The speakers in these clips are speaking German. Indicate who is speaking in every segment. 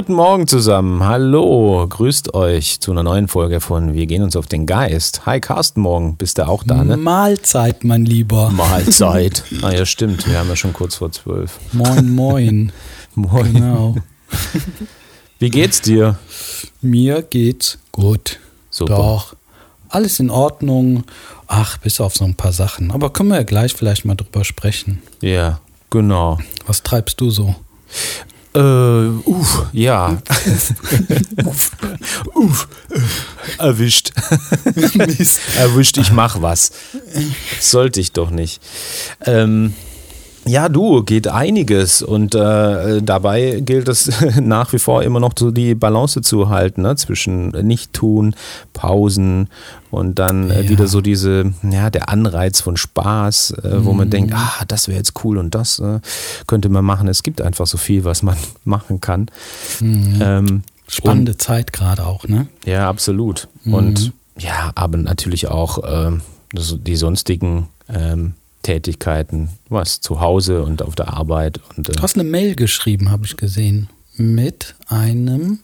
Speaker 1: Guten Morgen zusammen. Hallo, grüßt euch zu einer neuen Folge von Wir gehen uns auf den Geist. Hi Carsten, morgen bist du auch da, ne?
Speaker 2: Mahlzeit, mein Lieber.
Speaker 1: Mahlzeit. Ah ja, stimmt. Wir haben ja schon kurz vor zwölf.
Speaker 2: Moin, moin.
Speaker 1: Moin.
Speaker 2: Genau.
Speaker 1: Wie geht's dir?
Speaker 2: Mir geht's gut.
Speaker 1: Super.
Speaker 2: Doch. Alles in Ordnung. Ach, bis auf so ein paar Sachen. Aber können wir ja gleich vielleicht mal drüber sprechen.
Speaker 1: Ja, genau.
Speaker 2: Was treibst du so?
Speaker 1: Äh, uff, ja. uff, uff, erwischt. erwischt, ich mach was. Sollte ich doch nicht. Ähm, ja, du, geht einiges und äh, dabei gilt es nach wie vor immer noch so die Balance zu halten ne? zwischen Nicht-Tun, Pausen und dann äh,
Speaker 2: Ja.
Speaker 1: wieder so diese, ja, der Anreiz von Spaß, äh, wo man denkt, ah, das wäre jetzt cool und das äh, könnte man machen. Es gibt einfach so viel, was man machen kann. Ähm,
Speaker 2: Spannende Zeit gerade auch, ne?
Speaker 1: ja, absolut. Und ja, aber natürlich auch so die sonstigen ähm, Tätigkeiten, was zu Hause und auf der Arbeit. Und, äh,
Speaker 2: Du hast eine Mail geschrieben, habe ich gesehen, mit einem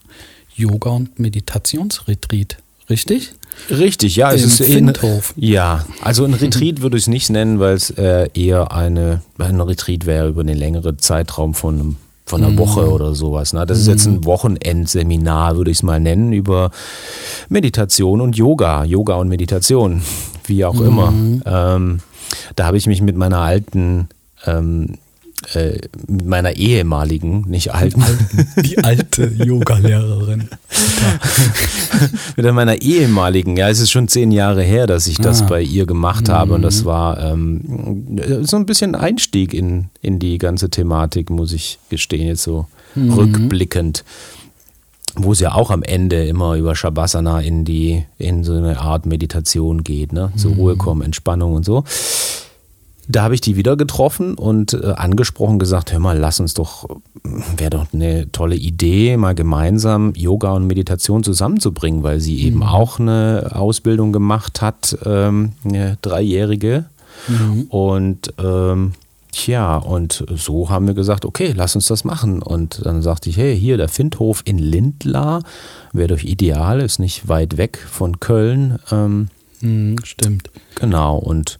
Speaker 2: Yoga- und Meditationsretreat. Richtig?
Speaker 1: richtig, ja, es
Speaker 2: Im
Speaker 1: ist in,
Speaker 2: Findhof.
Speaker 1: Ja, also ein Retreat würde ich es nicht nennen, weil es äh, eher eine, ein Retreat wäre über einen längeren Zeitraum von einem von einer Woche oder sowas. Ne? Das ist jetzt ein Wochenendseminar, würde ich es mal nennen, über Meditation und Yoga, Yoga und Meditation, wie auch immer. Ähm, da habe ich mich mit meiner alten, ähm, äh, mit meiner ehemaligen, nicht alten,
Speaker 2: Die alte Yoga-Lehrerin.
Speaker 1: mit meiner ehemaligen, ja, es ist schon zehn Jahre her, dass ich das
Speaker 2: Ah.
Speaker 1: bei ihr gemacht habe und das war ähm, so ein bisschen Einstieg in, in die ganze Thematik, muss ich gestehen, jetzt so rückblickend. Wo es ja auch am Ende immer über Shavasana in die, in so eine Art Meditation geht, ne? Zur Ruhe kommen, Entspannung und so. Da habe ich die wieder getroffen und äh, angesprochen, gesagt, hör mal, lass uns doch, wäre doch eine tolle Idee, mal gemeinsam Yoga und Meditation zusammenzubringen, weil sie eben auch eine Ausbildung gemacht hat, ähm, eine dreijährige. Und ähm, tja, und so haben wir gesagt, okay, lass uns das machen. Und dann sagte ich, hey, hier der Findhof in Lindlar wäre doch ideal, ist nicht weit weg von Köln. Ähm,
Speaker 2: Hm, stimmt.
Speaker 1: Genau, und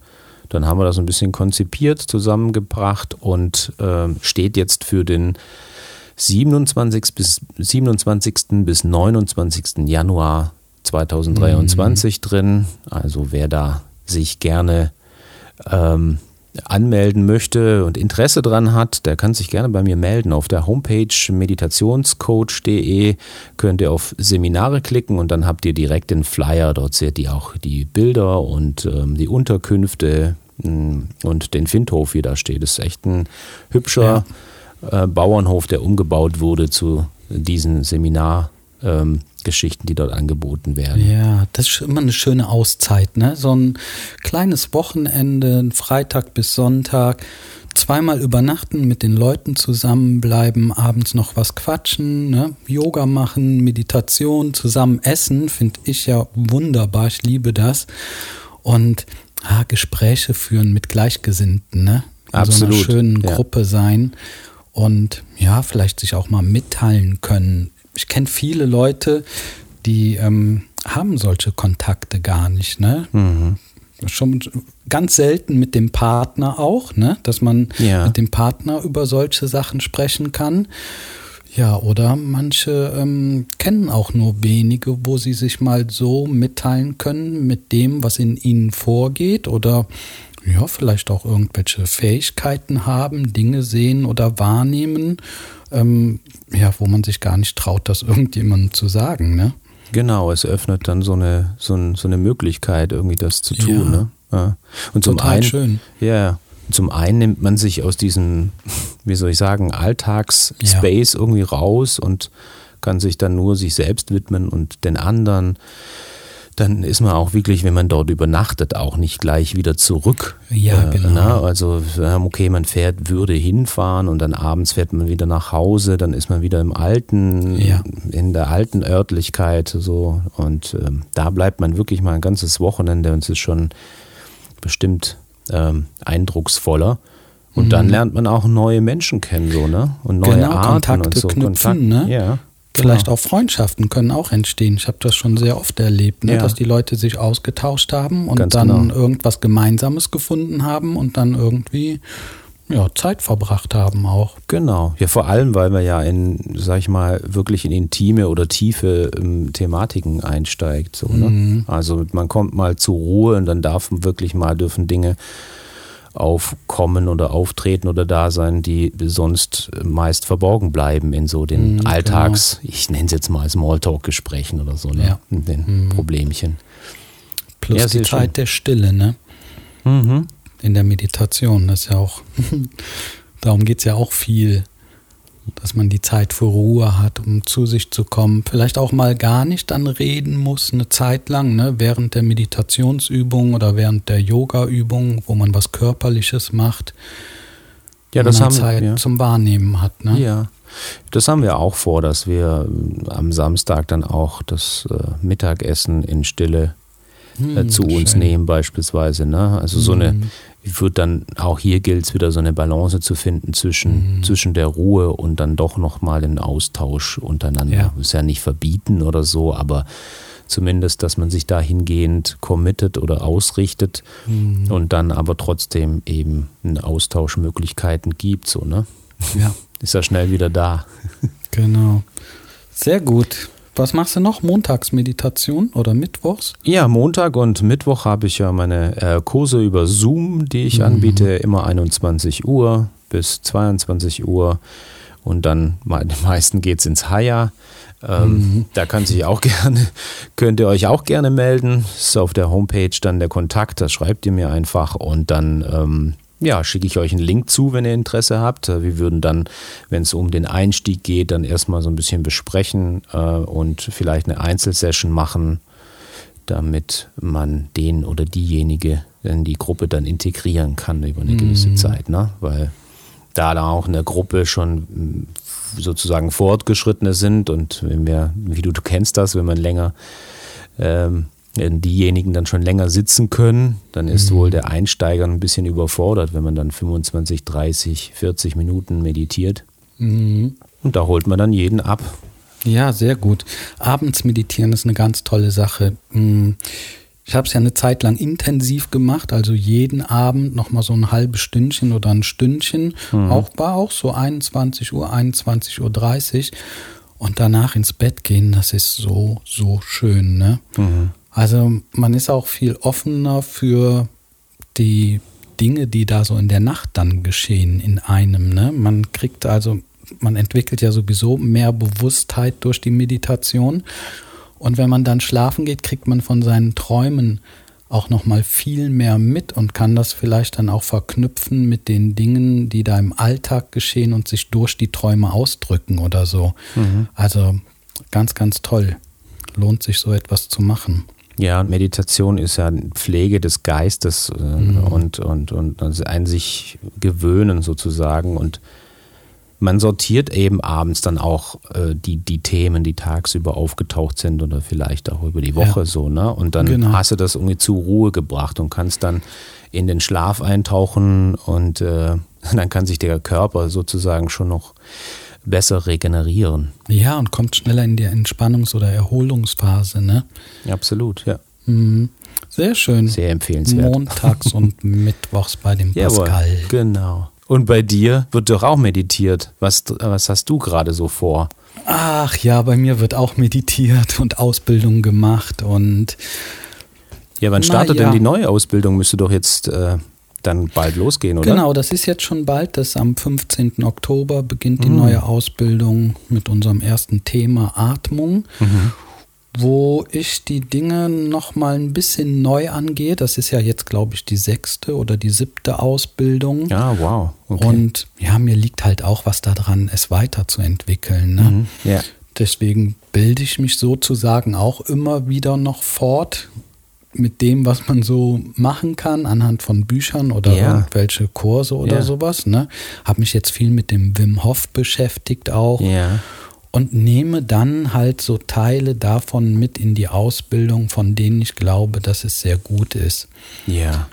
Speaker 1: dann haben wir das ein bisschen konzipiert, zusammengebracht und ähm, steht jetzt für den 27. bis, 27. bis 29. Januar 2023 drin. Also wer da sich gerne ähm, anmelden möchte und Interesse dran hat, der kann sich gerne bei mir melden. Auf der Homepage meditationscoach.de könnt ihr auf Seminare klicken und dann habt ihr direkt den Flyer. Dort seht ihr auch die Bilder und ähm, die Unterkünfte mh, und den Findhof, wie da steht. Das ist echt ein hübscher äh, Bauernhof, der umgebaut wurde zu diesen Seminargeschichten, ähm, Geschichten, die dort angeboten werden.
Speaker 2: Ja, das ist immer eine schöne Auszeit, ne? So ein kleines Wochenende, Freitag bis Sonntag, zweimal übernachten, mit den Leuten zusammenbleiben, abends noch was quatschen, ne? Yoga machen, Meditation, zusammen essen, finde ich ja wunderbar, ich liebe das. Und ah, Gespräche führen mit Gleichgesinnten, ne? In so
Speaker 1: Absolut,
Speaker 2: einer schönen
Speaker 1: ja.
Speaker 2: Gruppe sein und ja, vielleicht sich auch mal mitteilen können. Ich kenne viele Leute, die ähm, haben solche Kontakte gar nicht, ne?
Speaker 1: Mhm.
Speaker 2: Schon ganz selten mit dem Partner auch, ne? Dass man
Speaker 1: Ja.
Speaker 2: mit dem Partner über solche Sachen sprechen kann. Ja, oder manche ähm, kennen auch nur wenige, wo sie sich mal so mitteilen können mit dem, was in ihnen vorgeht oder ja, vielleicht auch irgendwelche Fähigkeiten haben, Dinge sehen oder wahrnehmen, ähm, ja, wo man sich gar nicht traut, das irgendjemandem zu sagen, ne?
Speaker 1: Genau, es öffnet dann so eine, so, ein, so eine Möglichkeit, irgendwie das zu tun.
Speaker 2: Ja.
Speaker 1: Ne? Ja. Und zum
Speaker 2: Total
Speaker 1: einen,
Speaker 2: schön.
Speaker 1: Ja, zum einen nimmt man sich aus diesem, wie soll ich sagen, Alltagsspace irgendwie raus und kann sich dann nur sich selbst widmen und den anderen. Dann ist man auch wirklich, wenn man dort übernachtet, auch nicht gleich wieder zurück.
Speaker 2: Ja, genau.
Speaker 1: ne? Also, ähm, okay, man fährt, würde hinfahren und dann abends fährt man wieder nach Hause, dann ist man wieder im alten,
Speaker 2: Ja.
Speaker 1: in der alten Örtlichkeit, so. Und ähm, da bleibt man wirklich mal ein ganzes Wochenende und es ist schon bestimmt ähm, eindrucksvoller. Und dann lernt man auch neue Menschen kennen, so, ne? Und neue
Speaker 2: Mhm. Genau,
Speaker 1: Arten
Speaker 2: Kontakte
Speaker 1: und so.
Speaker 2: knüpfen, ne?
Speaker 1: Ja.
Speaker 2: Vielleicht auch Freundschaften können auch entstehen. Ich habe das schon sehr oft erlebt, ne?
Speaker 1: Ja.
Speaker 2: dass die Leute sich ausgetauscht haben und
Speaker 1: Ganz
Speaker 2: dann
Speaker 1: genau.
Speaker 2: irgendwas Gemeinsames gefunden haben und dann irgendwie ja, Zeit verbracht haben auch.
Speaker 1: Genau. Ja, vor allem, weil man ja in, sag ich mal, wirklich in intime oder tiefe ähm, Thematiken einsteigt. So, ne? Also man kommt mal zur Ruhe und dann darf wirklich mal dürfen Dinge aufkommen oder auftreten oder da sein, die sonst meist verborgen bleiben in so den
Speaker 2: Mhm,
Speaker 1: Alltags, ich nenne es jetzt mal Smalltalk-Gesprächen oder so, ne?
Speaker 2: Ja.
Speaker 1: In den Problemchen.
Speaker 2: Plus
Speaker 1: Ja,
Speaker 2: die Zeit
Speaker 1: schön.
Speaker 2: der Stille, ne?
Speaker 1: Mhm.
Speaker 2: In der Meditation. Das ist ja auch, darum geht es ja auch viel, dass man die Zeit für Ruhe hat, um zu sich zu kommen. Vielleicht auch mal gar nicht dann reden muss, eine Zeit lang, ne? während der Meditationsübung oder während der Yoga-Übung, wo man was Körperliches macht.
Speaker 1: Ja, das
Speaker 2: man
Speaker 1: haben
Speaker 2: Zeit
Speaker 1: ja.
Speaker 2: zum Wahrnehmen hat. Ne?
Speaker 1: Ja, das haben wir auch vor, dass wir äh, am Samstag dann auch das äh, Mittagessen in Stille äh,
Speaker 2: Hm,
Speaker 1: zu uns
Speaker 2: schön.
Speaker 1: nehmen beispielsweise. Ne? Also so eine, Würde dann auch hier gilt es wieder so eine Balance zu finden
Speaker 2: Mhm.
Speaker 1: zwischen, zwischen der Ruhe und dann doch nochmal den Austausch untereinander.
Speaker 2: Ja.
Speaker 1: Ist ja nicht verbieten oder so, aber zumindest, dass man sich dahingehend committet oder ausrichtet
Speaker 2: Mhm.
Speaker 1: und dann aber trotzdem eben eine Austauschmöglichkeiten gibt. So, ne?
Speaker 2: Ja,
Speaker 1: Ist ja schnell wieder da.
Speaker 2: genau. Sehr gut. Was machst du noch? Montagsmeditation oder Mittwochs?
Speaker 1: Ja, Montag und Mittwoch habe ich ja meine äh, Kurse über Zoom, die ich
Speaker 2: Mhm.
Speaker 1: anbiete, immer 21 Uhr bis 22 Uhr. Und dann, den meisten geht es ins Haya. Ähm,
Speaker 2: Mhm.
Speaker 1: Da kann sich auch gerne, könnt ihr euch auch gerne melden. Ist auf der Homepage dann der Kontakt, da schreibt ihr mir einfach und dann ähm, ja, schicke ich euch einen Link zu, wenn ihr Interesse habt. Äh, Wir würden dann, wenn es um den Einstieg geht, dann erstmal so ein bisschen besprechen äh, und vielleicht eine Einzelsession machen, damit man den oder diejenige in die Gruppe dann integrieren kann über eine gewisse Zeit. Ne? Weil da dann auch in der Gruppe schon mm, sozusagen Fortgeschrittene sind und wenn wir, wie du, du kennst das, wenn man länger ähm, diejenigen dann schon länger sitzen können, dann ist wohl der Einsteiger ein bisschen überfordert, wenn man dann 25, 30, 40 Minuten meditiert.
Speaker 2: Mhm.
Speaker 1: Und da holt man dann jeden ab.
Speaker 2: Ja, sehr gut. Abends meditieren ist eine ganz tolle Sache. Mm, Ich habe es ja eine Zeit lang intensiv gemacht, also jeden Abend nochmal so ein halbes Stündchen oder ein Stündchen. Auch war auch so 21 Uhr, 21 Uhr 30 und danach ins Bett gehen, das ist so, so schön. Ne? Also man ist auch viel offener für die Dinge, die da so in der Nacht dann geschehen in einem. Ne? Man kriegt also, man entwickelt ja sowieso mehr Bewusstheit durch die Meditation. Und wenn man dann schlafen geht, kriegt man von seinen Träumen auch noch mal viel mehr mit und kann das vielleicht dann auch verknüpfen mit den Dingen, die da im Alltag geschehen und sich durch die Träume ausdrücken oder so. Also ganz, ganz toll. Lohnt sich so etwas zu machen.
Speaker 1: Ja, Meditation ist ja Pflege des Geistes äh, und, und, und also ein sich gewöhnen sozusagen. Und man sortiert eben abends dann auch äh, die, die Themen, die tagsüber aufgetaucht sind oder vielleicht auch über die Woche
Speaker 2: Ja.
Speaker 1: so, ne? Und dann
Speaker 2: Genau.
Speaker 1: hast du das irgendwie zur Ruhe gebracht und kannst dann in den Schlaf eintauchen und äh, dann kann sich der Körper sozusagen schon noch besser regenerieren.
Speaker 2: Ja, und kommt schneller in die Entspannungs- oder Erholungsphase, ne?
Speaker 1: Absolut, ja.
Speaker 2: Mhm. Sehr schön.
Speaker 1: Sehr empfehlenswert.
Speaker 2: Montags und Mittwochs bei dem
Speaker 1: Jawohl,
Speaker 2: Pascal.
Speaker 1: genau. Und bei dir wird doch auch meditiert. Was, was hast du gerade so vor?
Speaker 2: Ach ja, bei mir wird auch meditiert und Ausbildung gemacht und
Speaker 1: Ja, wann startet
Speaker 2: ja.
Speaker 1: denn die neue Ausbildung? Müsste doch jetzt äh, dann bald losgehen, oder?
Speaker 2: Genau, das ist jetzt schon bald. Das am 15. Oktober beginnt
Speaker 1: Mhm.
Speaker 2: die neue Ausbildung mit unserem ersten Thema Atmung,
Speaker 1: Mhm.
Speaker 2: wo ich die Dinge nochmal ein bisschen neu angehe. Das ist ja jetzt, glaube ich, die sechste oder die siebte Ausbildung.
Speaker 1: Ja, wow. Okay.
Speaker 2: Und ja, mir liegt halt auch was daran, es weiterzuentwickeln. Ne?
Speaker 1: Mhm. Ja.
Speaker 2: Deswegen bilde ich mich sozusagen auch immer wieder noch fort mit dem, was man so machen kann, anhand von Büchern oder
Speaker 1: Ja.
Speaker 2: irgendwelche Kurse oder
Speaker 1: Ja.
Speaker 2: sowas. Ne? Habe mich jetzt viel mit dem Wim Hof beschäftigt auch
Speaker 1: Ja.
Speaker 2: und nehme dann halt so Teile davon mit in die Ausbildung, von denen ich glaube, dass es sehr gut ist.
Speaker 1: Ja.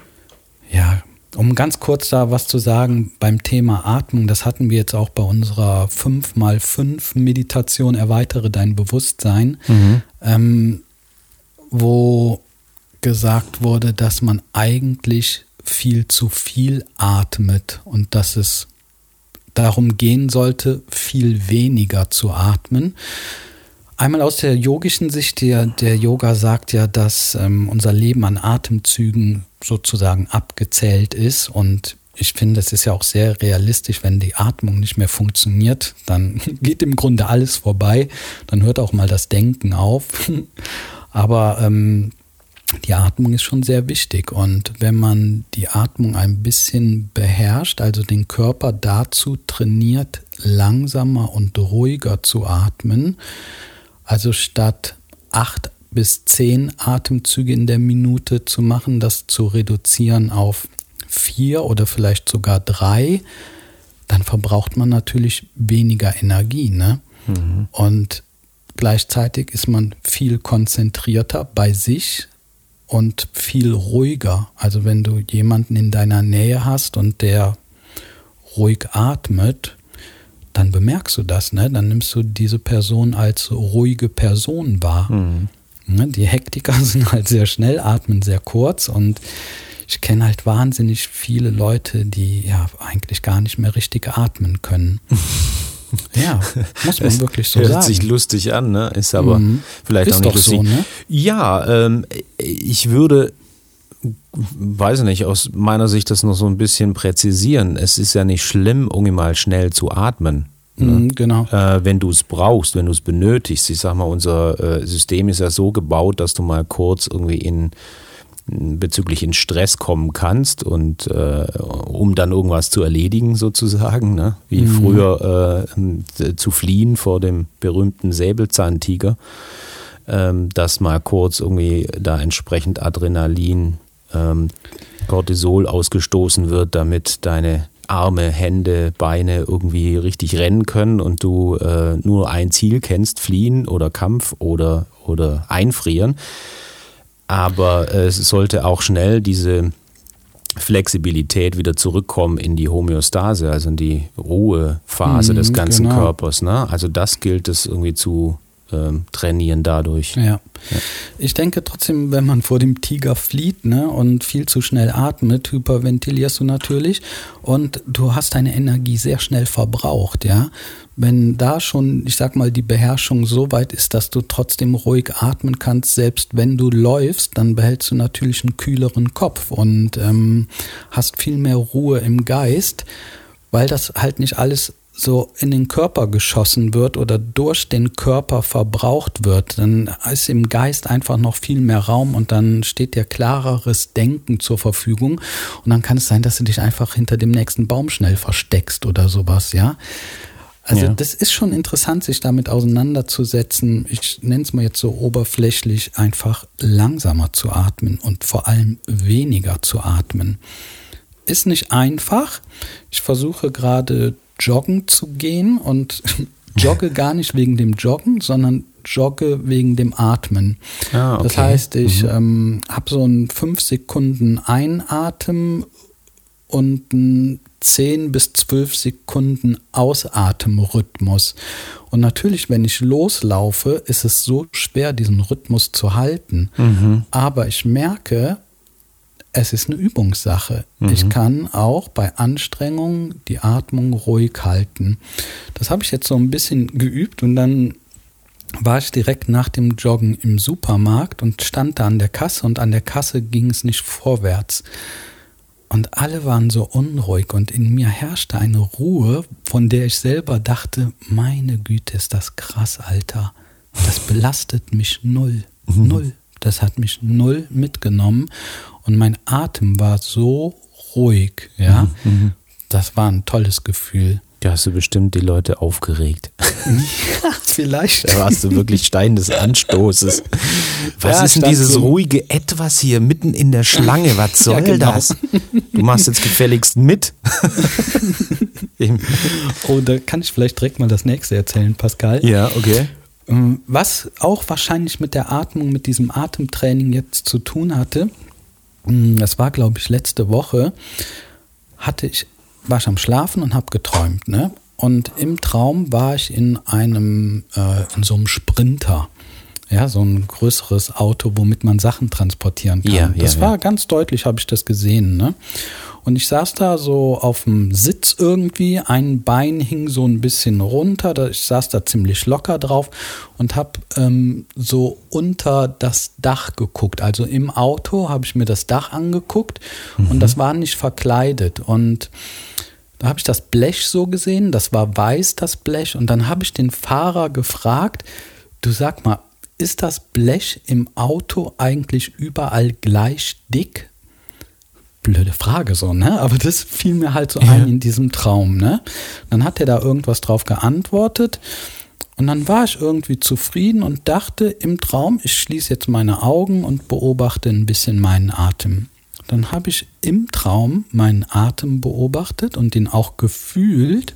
Speaker 2: Ja, um ganz kurz da was zu sagen beim Thema Atmung, das hatten wir jetzt auch bei unserer 5x5 Meditation, erweitere dein Bewusstsein, mhm. ähm, wo gesagt wurde, dass man eigentlich viel zu viel atmet und dass es darum gehen sollte, viel weniger zu atmen. Einmal aus der yogischen Sicht, der, der Yoga sagt ja, dass ähm, unser Leben an Atemzügen sozusagen abgezählt ist und ich finde, es ist ja auch sehr realistisch, wenn die Atmung nicht mehr funktioniert, dann geht im Grunde alles vorbei, dann hört auch mal das Denken auf. Aber ähm, die Atmung ist schon sehr wichtig. Und wenn man die Atmung ein bisschen beherrscht, also den Körper dazu trainiert, langsamer und ruhiger zu atmen, also statt acht bis zehn Atemzüge in der Minute zu machen, das zu reduzieren auf vier oder vielleicht sogar drei, dann verbraucht man natürlich weniger Energie. Ne? Mhm. Und gleichzeitig ist man viel konzentrierter bei sich, und viel ruhiger. Also wenn du jemanden in deiner Nähe hast und der ruhig atmet, dann bemerkst du das, ne? Dann nimmst du diese Person als ruhige Person wahr. Mhm. Ne? Die Hektiker sind halt sehr schnell, atmen sehr kurz und ich kenne halt wahnsinnig viele Leute, die ja eigentlich gar nicht mehr richtig atmen können. Ja, muss man wirklich so
Speaker 1: hört
Speaker 2: sagen.
Speaker 1: Hört sich lustig an, ne? Ist aber mhm. vielleicht
Speaker 2: ist
Speaker 1: auch nicht
Speaker 2: lustig.
Speaker 1: So,
Speaker 2: ne?
Speaker 1: Ja, ähm, ich würde, weiß nicht, aus meiner Sicht das noch so ein bisschen präzisieren. Es ist ja nicht schlimm, irgendwie mal schnell zu atmen.
Speaker 2: Ne? Mhm, genau.
Speaker 1: Äh, wenn du es brauchst, wenn du es benötigst. Ich sag mal, unser äh, System ist ja so gebaut, dass du mal kurz irgendwie in bezüglich in Stress kommen kannst und äh, um dann irgendwas zu erledigen sozusagen, ne? wie mhm. früher äh, zu fliehen vor dem berühmten Säbelzahntiger, ähm, dass mal kurz irgendwie da entsprechend Adrenalin, ähm, Cortisol ausgestoßen wird, damit deine Arme, Hände, Beine irgendwie richtig rennen können und du äh, nur ein Ziel kennst, fliehen oder Kampf oder, oder einfrieren aber es sollte auch schnell diese Flexibilität wieder zurückkommen in die Homöostase, also in die Ruhephase mhm, des ganzen genau. Körpers. Ne? Also das gilt es irgendwie zu ähm, trainieren dadurch.
Speaker 2: Ja. ja. Ich denke trotzdem, wenn man vor dem Tiger flieht ne, und viel zu schnell atmet, hyperventilierst du natürlich und du hast deine Energie sehr schnell verbraucht, ja. Wenn da schon, ich sag mal, die Beherrschung so weit ist, dass du trotzdem ruhig atmen kannst, selbst wenn du läufst, dann behältst du natürlich einen kühleren Kopf und ähm, hast viel mehr Ruhe im Geist, weil das halt nicht alles so in den Körper geschossen wird oder durch den Körper verbraucht wird, dann ist im Geist einfach noch viel mehr Raum und dann steht dir klareres Denken zur Verfügung und dann kann es sein, dass du dich einfach hinter dem nächsten Baum schnell versteckst oder sowas, ja. Also ja. das ist schon interessant, sich damit auseinanderzusetzen. Ich nenne es mal jetzt so oberflächlich, einfach langsamer zu atmen und vor allem weniger zu atmen. Ist nicht einfach. Ich versuche gerade joggen zu gehen und jogge gar nicht wegen dem Joggen, sondern jogge wegen dem Atmen. Ah, okay. Das heißt, ich mhm. ähm, habe so einen 5 Sekunden Einatmen und einen 10 bis 12 Sekunden Ausatemrhythmus. Und natürlich, wenn ich loslaufe, ist es so schwer, diesen Rhythmus zu halten. Mhm. Aber ich merke, es ist eine Übungssache. Mhm. Ich kann auch bei Anstrengung die Atmung ruhig halten. Das habe ich jetzt so ein bisschen geübt und dann war ich direkt nach dem Joggen im Supermarkt und stand da an der Kasse und an der Kasse ging es nicht vorwärts. Und alle waren so unruhig und in mir herrschte eine Ruhe, von der ich selber dachte, meine Güte, ist das krass, Alter. Das belastet mich null. Mhm. Null. Das hat mich null mitgenommen und mein Atem war so ruhig, ja. Mhm, mhm. Das war ein tolles Gefühl.
Speaker 1: Da hast du bestimmt die Leute aufgeregt.
Speaker 2: Ja, vielleicht.
Speaker 1: Da warst du wirklich Stein des Anstoßes. Was ja, ist denn dieses so ruhige Etwas hier mitten in der Schlange? Was soll ja, genau. das? Du machst jetzt gefälligst mit.
Speaker 2: oh, da kann ich vielleicht direkt mal das nächste erzählen, Pascal.
Speaker 1: Ja, okay.
Speaker 2: Ähm, was auch wahrscheinlich mit der Atmung, mit diesem Atemtraining jetzt zu tun hatte, hm, das war glaube ich letzte Woche, hatte ich, war ich am Schlafen und habe geträumt, ne? Und im Traum war ich in einem, äh, in so einem Sprinter. Ja, so ein größeres Auto, womit man Sachen transportieren kann.
Speaker 1: Ja, ja,
Speaker 2: das war
Speaker 1: ja.
Speaker 2: ganz deutlich, habe ich das gesehen. Ne? Und ich saß da so auf dem Sitz irgendwie, ein Bein hing so ein bisschen runter, ich saß da ziemlich locker drauf und habe ähm, so unter das Dach geguckt. Also im Auto habe ich mir das Dach angeguckt und das war nicht verkleidet. Und da habe ich das Blech so gesehen, das war weiß, das Blech. Und dann habe ich den Fahrer gefragt, du sag mal, ist das Blech im Auto eigentlich überall gleich dick? Blöde Frage so, ne? Aber das fiel mir halt so ein in diesem Traum, ne? Dann hat er da irgendwas drauf geantwortet. Und dann war ich irgendwie zufrieden und dachte im Traum, ich schließe jetzt meine Augen und beobachte ein bisschen meinen Atem. Dann habe ich im Traum meinen Atem beobachtet und ihn auch gefühlt.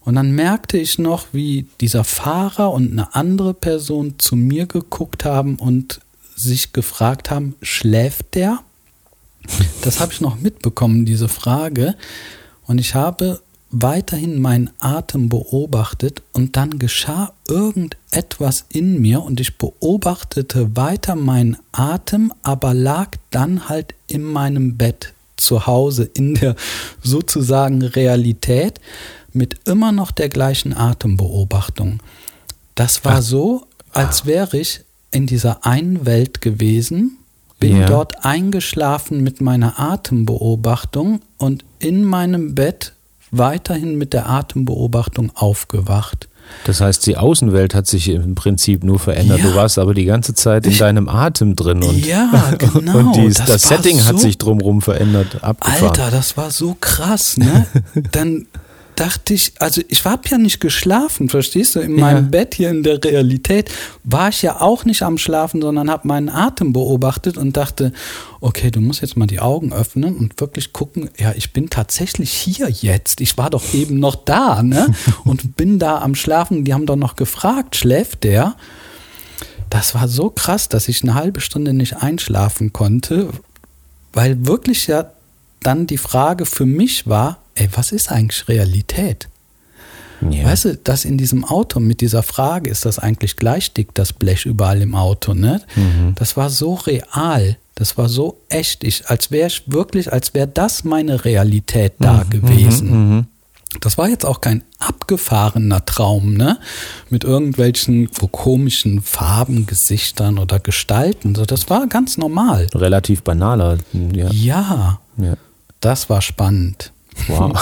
Speaker 2: Und dann merkte ich noch, wie dieser Fahrer und eine andere Person zu mir geguckt haben und sich gefragt haben, schläft der? Das habe ich noch mitbekommen, diese Frage. Und ich habe weiterhin meinen Atem beobachtet und dann geschah irgendetwas in mir und ich beobachtete weiter meinen Atem, aber lag dann halt in meinem Bett zu Hause in der sozusagen Realität mit immer noch der gleichen Atembeobachtung. Das war
Speaker 1: Ach.
Speaker 2: so, als wäre ich in dieser einen Welt gewesen, bin
Speaker 1: Ja.
Speaker 2: dort eingeschlafen mit meiner Atembeobachtung und in meinem Bett weiterhin mit der Atembeobachtung aufgewacht.
Speaker 1: Das heißt, die Außenwelt hat sich im Prinzip nur verändert.
Speaker 2: Ja.
Speaker 1: Du warst aber die ganze Zeit in deinem Atem drin und,
Speaker 2: Ja, genau.
Speaker 1: und die,
Speaker 2: Das
Speaker 1: das, Setting hat
Speaker 2: so-
Speaker 1: sich drumherum verändert, abgefahren.
Speaker 2: Alter, das war so krass, ne? Dann dachte ich, also ich habe ja nicht geschlafen, verstehst du? In meinem
Speaker 1: Ja.
Speaker 2: Bett hier in der Realität war ich ja auch nicht am Schlafen, sondern habe meinen Atem beobachtet und dachte, okay, du musst jetzt mal die Augen öffnen und wirklich gucken, ja, ich bin tatsächlich hier jetzt. Ich war doch eben noch da, ne? Und bin da am Schlafen. Die haben doch noch gefragt, schläft der? Das war so krass, dass ich eine halbe Stunde nicht einschlafen konnte, weil wirklich ja dann die Frage für mich war, ey, was ist eigentlich Realität?
Speaker 1: Ja.
Speaker 2: Weißt du, das in diesem Auto mit dieser Frage, ist das eigentlich gleich dick, das Blech überall im Auto, ne? Das war so real, das war so echt, ich, als wäre ich wirklich, als wäre das meine Realität da gewesen. Das war jetzt auch kein abgefahrener Traum, ne? Mit irgendwelchen komischen Farben, Gesichtern oder Gestalten. So, das war ganz normal.
Speaker 1: Relativ banaler. Ja.
Speaker 2: Ja,
Speaker 1: ja.
Speaker 2: Das war spannend.
Speaker 1: Wow.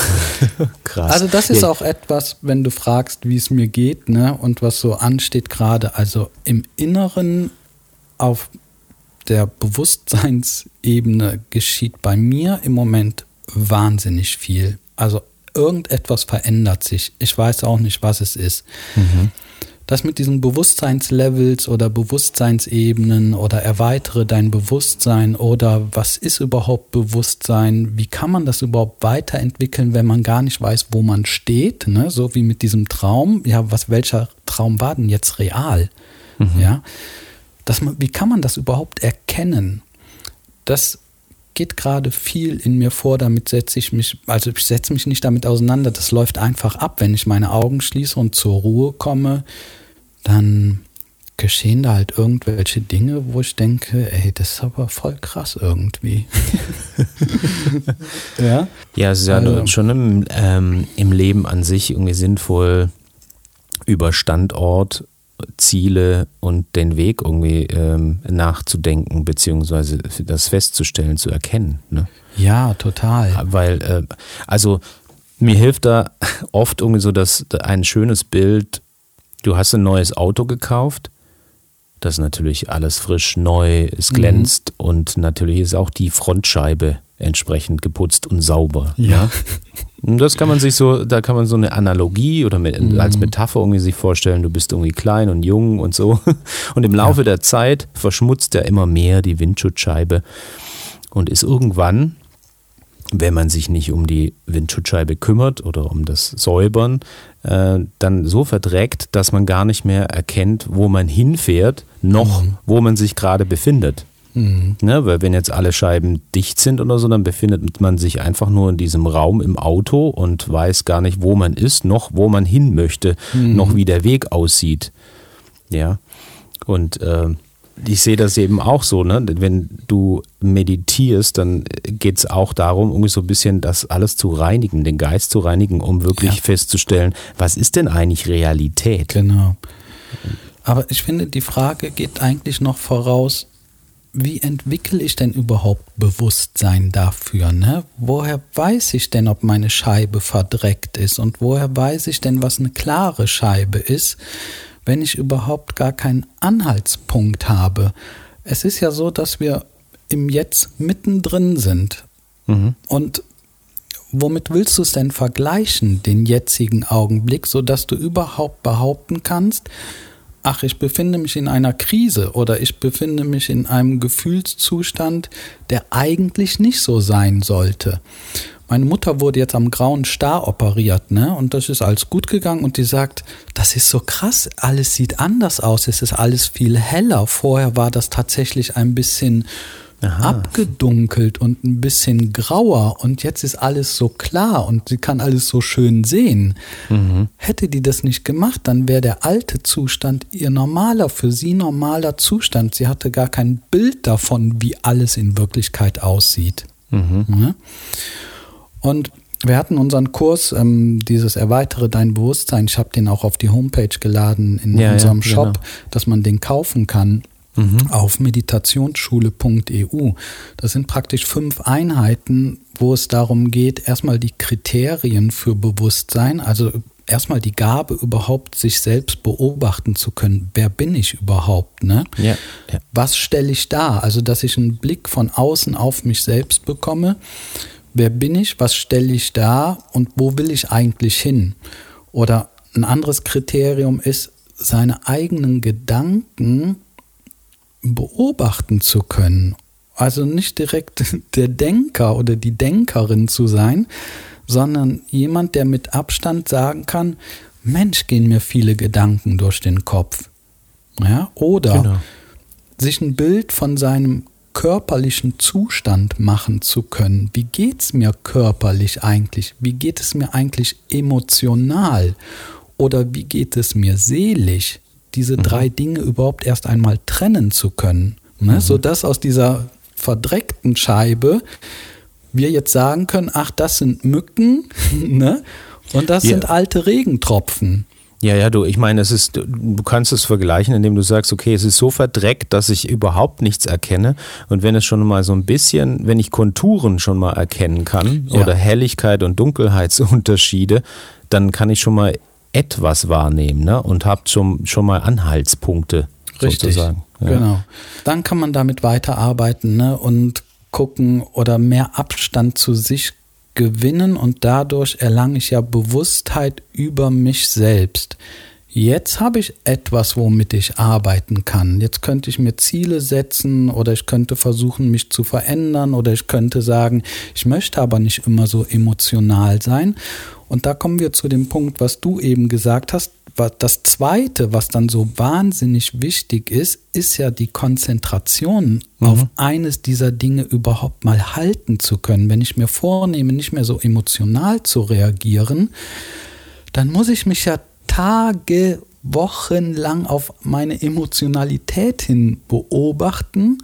Speaker 1: Krass.
Speaker 2: Also das ist auch etwas, wenn du fragst, wie es mir geht, ne, und was so ansteht gerade. Also im Inneren auf der Bewusstseinsebene geschieht bei mir im Moment wahnsinnig viel. Also irgendetwas verändert sich. Ich weiß auch nicht, was es ist. Das mit diesen Bewusstseinslevels oder Bewusstseinsebenen oder erweitere dein Bewusstsein oder was ist überhaupt Bewusstsein? Wie kann man das überhaupt weiterentwickeln, wenn man gar nicht weiß, wo man steht? Ne? So wie mit diesem Traum. Ja, was, welcher Traum war denn jetzt real? Ja, dass man, wie kann man das überhaupt erkennen? Das geht gerade viel in mir vor, damit setze ich mich, also ich setze mich nicht damit auseinander, das läuft einfach ab. Wenn ich meine Augen schließe und zur Ruhe komme, dann geschehen da halt irgendwelche Dinge, wo ich denke, ey, das ist aber voll krass irgendwie. ja?
Speaker 1: ja, es ist ja
Speaker 2: Also-
Speaker 1: schon im, ähm, im Leben an sich irgendwie sinnvoll, über Standort, Ziele und den Weg irgendwie ähm, nachzudenken, beziehungsweise das festzustellen, zu erkennen. Ne?
Speaker 2: Ja, total.
Speaker 1: Weil, äh, also mir hilft da oft irgendwie so dass ein schönes Bild, du hast ein neues Auto gekauft, das ist natürlich alles frisch, neu, es glänzt und natürlich ist auch die Frontscheibe entsprechend geputzt und sauber.
Speaker 2: Ja.
Speaker 1: Das kann man sich so, da kann man so eine Analogie oder mit, als Metapher irgendwie sich vorstellen, du bist irgendwie klein und jung und so. Und im Laufe der Zeit verschmutzt ja immer mehr die Windschutzscheibe und ist irgendwann, wenn man sich nicht um die Windschutzscheibe kümmert oder um das Säubern, äh, dann so verdreckt, dass man gar nicht mehr erkennt, wo man hinfährt, noch wo man sich gerade befindet. Mhm. Ne, weil wenn jetzt alle Scheiben dicht sind oder so, dann befindet man sich einfach nur in diesem Raum im Auto und weiß gar nicht, wo man ist, noch wo man hin möchte, mhm. noch wie der Weg aussieht. Ja. Und äh, ich sehe das eben auch so, ne? Wenn du meditierst, dann geht es auch darum, irgendwie so ein bisschen das alles zu reinigen, den Geist zu reinigen, um wirklich ja. festzustellen, was ist denn eigentlich Realität?
Speaker 2: Genau. Aber ich finde, die Frage geht eigentlich noch voraus, wie entwickle ich denn überhaupt Bewusstsein dafür? Ne? Woher weiß ich denn, ob meine Scheibe verdreckt ist? Und woher weiß ich denn, was eine klare Scheibe ist? wenn ich überhaupt gar keinen Anhaltspunkt habe. Es ist ja so, dass wir im Jetzt mittendrin sind. Mhm. Und womit willst du es denn vergleichen, den jetzigen Augenblick, sodass du überhaupt behaupten kannst, ach, ich befinde mich in einer Krise oder ich befinde mich in einem Gefühlszustand, der eigentlich nicht so sein sollte meine Mutter wurde jetzt am grauen Star operiert, ne? Und das ist alles gut gegangen und die sagt, das ist so krass, alles sieht anders aus, es ist alles viel heller. Vorher war das tatsächlich ein bisschen Aha. abgedunkelt und ein bisschen grauer und jetzt ist alles so klar und sie kann alles so schön sehen. Mhm. Hätte die das nicht gemacht, dann wäre der alte Zustand ihr normaler, für sie normaler Zustand. Sie hatte gar kein Bild davon, wie alles in Wirklichkeit aussieht. Mhm. Ja? Und wir hatten unseren Kurs, ähm, dieses Erweitere dein Bewusstsein. Ich habe den auch auf die Homepage geladen in ja, unserem ja, Shop, genau. dass man den kaufen kann. Mhm. Auf meditationsschule.eu. Das sind praktisch fünf Einheiten, wo es darum geht, erstmal die Kriterien für Bewusstsein, also erstmal die Gabe, überhaupt sich selbst beobachten zu können. Wer bin ich überhaupt? Ne? Ja, ja. Was stelle ich da? Also, dass ich einen Blick von außen auf mich selbst bekomme wer bin ich, was stelle ich dar und wo will ich eigentlich hin? Oder ein anderes Kriterium ist, seine eigenen Gedanken beobachten zu können. Also nicht direkt der Denker oder die Denkerin zu sein, sondern jemand, der mit Abstand sagen kann, Mensch, gehen mir viele Gedanken durch den Kopf. Ja, oder genau. sich ein Bild von seinem körperlichen Zustand machen zu können. Wie geht es mir körperlich eigentlich? Wie geht es mir eigentlich emotional? Oder wie geht es mir seelisch? Diese mhm. drei Dinge überhaupt erst einmal trennen zu können. Ne? Mhm. Sodass aus dieser verdreckten Scheibe wir jetzt sagen können, ach, das sind Mücken ne? und das ja. sind alte Regentropfen.
Speaker 1: Ja, ja, du, ich meine, es ist, du kannst es vergleichen, indem du sagst, okay, es ist so verdreckt, dass ich überhaupt nichts erkenne. Und wenn es schon mal so ein bisschen, wenn ich Konturen schon mal erkennen kann ja. oder Helligkeit und Dunkelheitsunterschiede, dann kann ich schon mal etwas wahrnehmen ne? und habt schon, schon mal Anhaltspunkte Richtig, sozusagen.
Speaker 2: Ja. Genau. Dann kann man damit weiterarbeiten ne? und gucken oder mehr Abstand zu sich gewinnen und dadurch erlange ich ja Bewusstheit über mich selbst. Jetzt habe ich etwas, womit ich arbeiten kann. Jetzt könnte ich mir Ziele setzen oder ich könnte versuchen, mich zu verändern oder ich könnte sagen, ich möchte aber nicht immer so emotional sein. Und da kommen wir zu dem Punkt, was du eben gesagt hast. Das Zweite, was dann so wahnsinnig wichtig ist, ist ja die Konzentration mhm. auf eines dieser Dinge überhaupt mal halten zu können. Wenn ich mir vornehme, nicht mehr so emotional zu reagieren, dann muss ich mich ja Tage, Wochen lang auf meine Emotionalität hin beobachten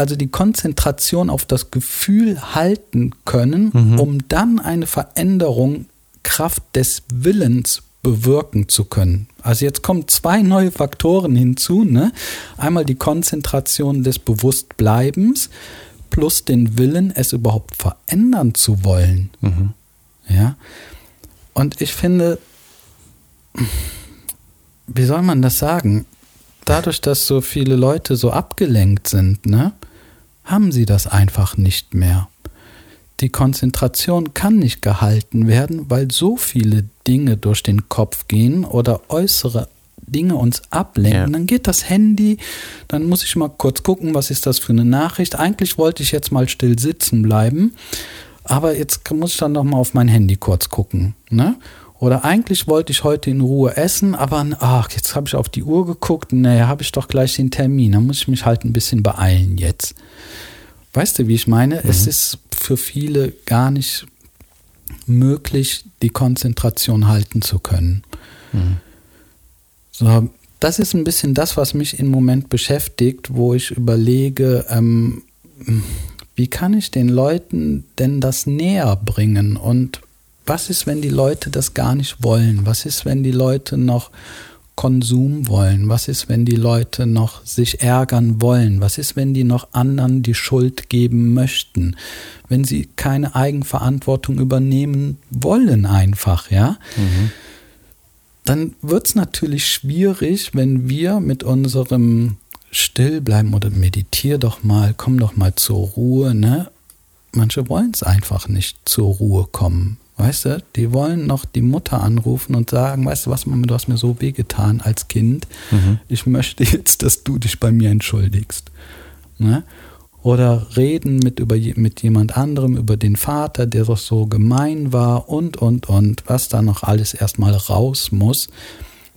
Speaker 2: also die Konzentration auf das Gefühl halten können, mhm. um dann eine Veränderung Kraft des Willens bewirken zu können. Also jetzt kommen zwei neue Faktoren hinzu. Ne? Einmal die Konzentration des Bewusstbleibens plus den Willen, es überhaupt verändern zu wollen. Mhm. Ja. Und ich finde, wie soll man das sagen? Dadurch, dass so viele Leute so abgelenkt sind, ne, haben sie das einfach nicht mehr. Die Konzentration kann nicht gehalten werden, weil so viele Dinge durch den Kopf gehen oder äußere Dinge uns ablenken. Ja. Dann geht das Handy, dann muss ich mal kurz gucken, was ist das für eine Nachricht. Eigentlich wollte ich jetzt mal still sitzen bleiben, aber jetzt muss ich dann noch mal auf mein Handy kurz gucken. Ne? Oder eigentlich wollte ich heute in Ruhe essen, aber ach, jetzt habe ich auf die Uhr geguckt, naja, habe ich doch gleich den Termin, da muss ich mich halt ein bisschen beeilen jetzt. Weißt du, wie ich meine? Mhm. Es ist für viele gar nicht möglich, die Konzentration halten zu können. Mhm. So, das ist ein bisschen das, was mich im Moment beschäftigt, wo ich überlege, ähm, wie kann ich den Leuten denn das näher bringen und was ist, wenn die Leute das gar nicht wollen? Was ist, wenn die Leute noch Konsum wollen? Was ist, wenn die Leute noch sich ärgern wollen? Was ist, wenn die noch anderen die Schuld geben möchten? Wenn sie keine Eigenverantwortung übernehmen wollen einfach, ja? Mhm. Dann wird es natürlich schwierig, wenn wir mit unserem Stillbleiben oder meditier doch mal, komm doch mal zur Ruhe, ne? Manche wollen es einfach nicht zur Ruhe kommen. Weißt du, die wollen noch die Mutter anrufen und sagen, weißt du was, Mama, du hast mir so wehgetan als Kind. Mhm. Ich möchte jetzt, dass du dich bei mir entschuldigst. Ne? Oder reden mit, über, mit jemand anderem über den Vater, der doch so gemein war und, und, und, was da noch alles erstmal raus muss.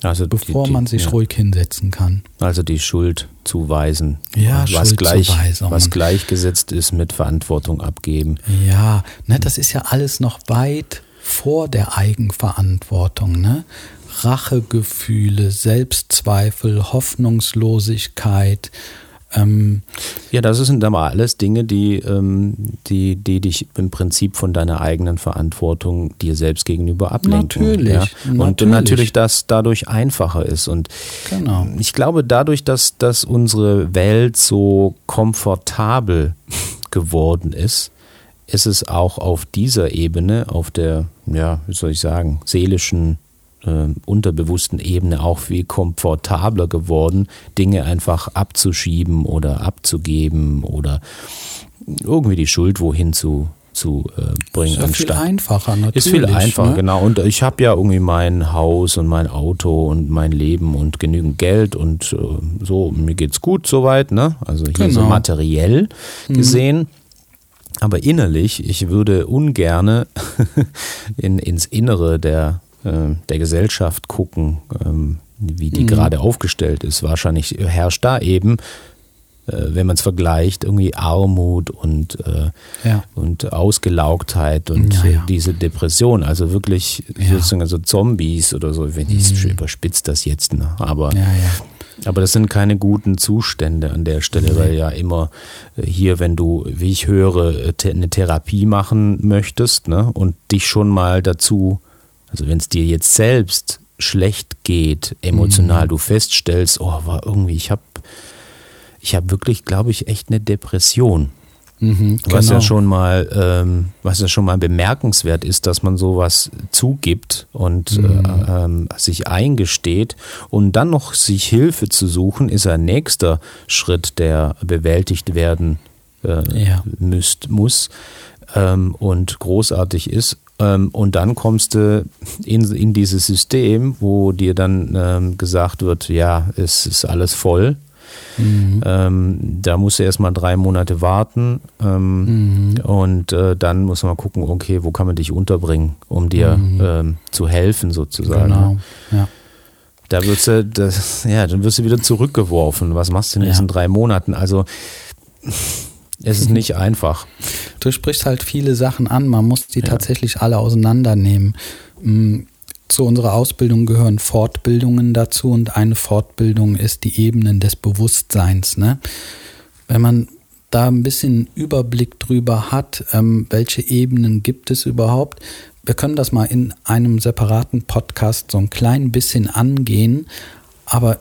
Speaker 2: Also bevor die, die, man sich ja. ruhig hinsetzen kann.
Speaker 1: Also die Schuld zuweisen.
Speaker 2: Ja,
Speaker 1: was gleich, was gleichgesetzt ist mit Verantwortung abgeben.
Speaker 2: Ja, ne, das ist ja alles noch weit vor der Eigenverantwortung. Ne? Rachegefühle, Selbstzweifel, Hoffnungslosigkeit,
Speaker 1: ähm, ja, das sind aber alles Dinge, die, ähm, die, die dich im Prinzip von deiner eigenen Verantwortung dir selbst gegenüber ablenken.
Speaker 2: Natürlich. Ja?
Speaker 1: Und natürlich, natürlich das dadurch einfacher ist. Und genau. ich glaube, dadurch, dass, dass unsere Welt so komfortabel geworden ist, ist es auch auf dieser Ebene, auf der, ja, wie soll ich sagen, seelischen äh, unterbewussten Ebene auch viel komfortabler geworden, Dinge einfach abzuschieben oder abzugeben oder irgendwie die Schuld wohin zu, zu äh, bringen.
Speaker 2: Ist viel einfacher, natürlich.
Speaker 1: Ist viel einfacher, ne? genau. Und ich habe ja irgendwie mein Haus und mein Auto und mein Leben und genügend Geld und äh, so, mir geht's gut soweit, ne? Also hier genau. so materiell mhm. gesehen. Aber innerlich, ich würde ungerne in, ins Innere der der Gesellschaft gucken, ähm, wie die mhm. gerade aufgestellt ist. Wahrscheinlich herrscht da eben, äh, wenn man es vergleicht, irgendwie Armut und, äh, ja. und Ausgelaugtheit und ja, ja. diese Depression. Also wirklich sozusagen so Zombies oder so. Wenn ich mhm. überspitzt das jetzt, ne? aber aber das sind keine guten Zustände an der Stelle, weil ja immer hier, wenn du, wie ich höre, eine Therapie machen möchtest ne, und dich schon mal dazu also wenn es dir jetzt selbst schlecht geht, emotional, mhm. du feststellst, oh, war irgendwie, ich habe ich hab wirklich, glaube ich, echt eine Depression. Mhm, was genau. ja schon mal, ähm, was ja schon mal bemerkenswert ist, dass man sowas zugibt und mhm. äh, ähm, sich eingesteht und dann noch sich Hilfe zu suchen, ist ein nächster Schritt, der bewältigt werden äh, ja. müsst, muss ähm, und großartig ist. Ähm, und dann kommst du in, in dieses System, wo dir dann ähm, gesagt wird, ja, es ist alles voll. Mhm. Ähm, da musst du erstmal drei Monate warten ähm, mhm. und äh, dann muss man gucken, okay, wo kann man dich unterbringen, um dir mhm. ähm, zu helfen sozusagen. Genau. Ja. Da wirst du, das, ja, dann wirst du wieder zurückgeworfen. Was machst du in diesen ja. drei Monaten? Also es ist nicht einfach.
Speaker 2: Du sprichst halt viele Sachen an, man muss die ja. tatsächlich alle auseinandernehmen. Mm, zu unserer Ausbildung gehören Fortbildungen dazu und eine Fortbildung ist die Ebenen des Bewusstseins. Ne? Wenn man da ein bisschen Überblick drüber hat, ähm, welche Ebenen gibt es überhaupt, wir können das mal in einem separaten Podcast so ein klein bisschen angehen, aber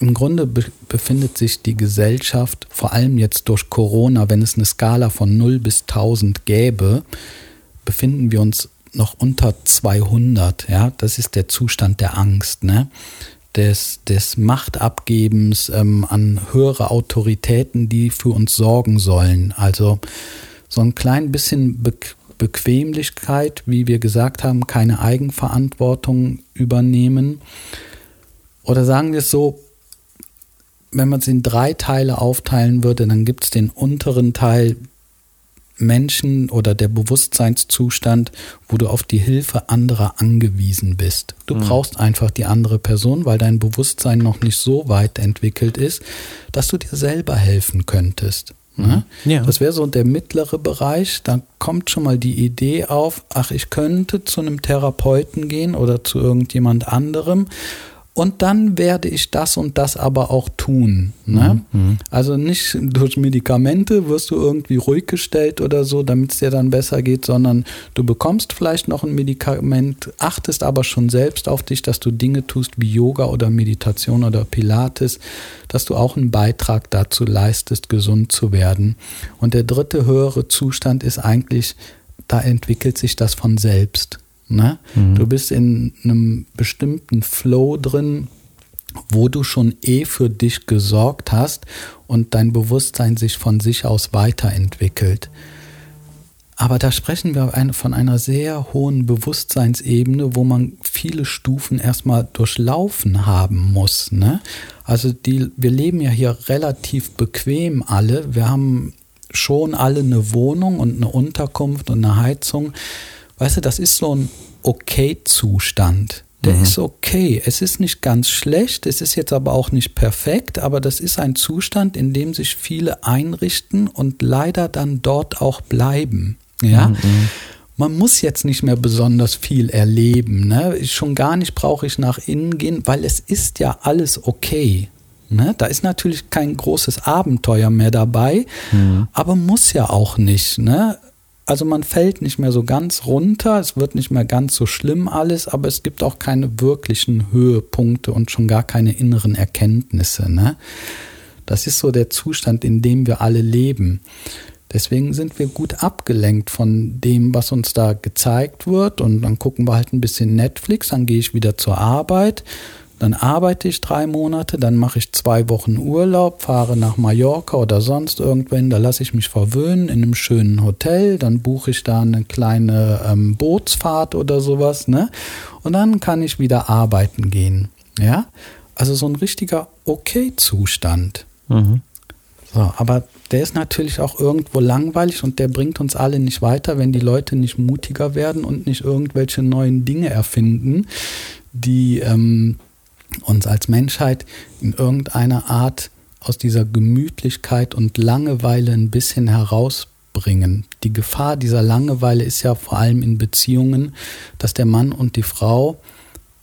Speaker 2: im Grunde be befindet sich die Gesellschaft, vor allem jetzt durch Corona, wenn es eine Skala von 0 bis 1000 gäbe, befinden wir uns noch unter 200. Ja, das ist der Zustand der Angst, ne? des, des Machtabgebens ähm, an höhere Autoritäten, die für uns sorgen sollen. Also so ein klein bisschen Be Bequemlichkeit, wie wir gesagt haben, keine Eigenverantwortung übernehmen. Oder sagen wir es so, wenn man es in drei Teile aufteilen würde, dann gibt es den unteren Teil, Menschen oder der Bewusstseinszustand, wo du auf die Hilfe anderer angewiesen bist. Du mhm. brauchst einfach die andere Person, weil dein Bewusstsein noch nicht so weit entwickelt ist, dass du dir selber helfen könntest. Ne? Mhm. Ja. Das wäre so der mittlere Bereich. Da kommt schon mal die Idee auf, ach, ich könnte zu einem Therapeuten gehen oder zu irgendjemand anderem und dann werde ich das und das aber auch tun. Ne? Mhm. mhm. Also nicht durch Medikamente wirst du irgendwie ruhig gestellt oder so, damit es dir dann besser geht, sondern du bekommst vielleicht noch ein Medikament, achtest aber schon selbst auf dich, dass du Dinge tust wie Yoga oder Meditation oder Pilates, dass du auch einen Beitrag dazu leistest, gesund zu werden. Und der dritte höhere Zustand ist eigentlich, da entwickelt sich das von selbst. Ne? Mhm. Du bist in einem bestimmten Flow drin, wo du schon eh für dich gesorgt hast und dein Bewusstsein sich von sich aus weiterentwickelt. Aber da sprechen wir von einer sehr hohen Bewusstseinsebene, wo man viele Stufen erstmal durchlaufen haben muss. Ne? Also die, wir leben ja hier relativ bequem alle. Wir haben schon alle eine Wohnung und eine Unterkunft und eine Heizung. Weißt du, das ist so ein Okay-Zustand. Der mhm. ist okay. Es ist nicht ganz schlecht, es ist jetzt aber auch nicht perfekt, aber das ist ein Zustand, in dem sich viele einrichten und leider dann dort auch bleiben. Ja. Mhm. Man muss jetzt nicht mehr besonders viel erleben. Ne? Schon gar nicht brauche ich nach innen gehen, weil es ist ja alles okay. Ne? Da ist natürlich kein großes Abenteuer mehr dabei, mhm. aber muss ja auch nicht. Ne? Also man fällt nicht mehr so ganz runter, es wird nicht mehr ganz so schlimm alles, aber es gibt auch keine wirklichen Höhepunkte und schon gar keine inneren Erkenntnisse. Ne? Das ist so der Zustand, in dem wir alle leben. Deswegen sind wir gut abgelenkt von dem, was uns da gezeigt wird. Und dann gucken wir halt ein bisschen Netflix, dann gehe ich wieder zur Arbeit dann arbeite ich drei Monate, dann mache ich zwei Wochen Urlaub, fahre nach Mallorca oder sonst irgendwann, da lasse ich mich verwöhnen in einem schönen Hotel, dann buche ich da eine kleine ähm, Bootsfahrt oder sowas, ne? Und dann kann ich wieder arbeiten gehen. Ja? Also so ein richtiger Okay-Zustand. Mhm. So, aber der ist natürlich auch irgendwo langweilig und der bringt uns alle nicht weiter, wenn die Leute nicht mutiger werden und nicht irgendwelche neuen Dinge erfinden, die ähm, uns als Menschheit in irgendeiner Art aus dieser Gemütlichkeit und Langeweile ein bisschen herausbringen. Die Gefahr dieser Langeweile ist ja vor allem in Beziehungen, dass der Mann und die Frau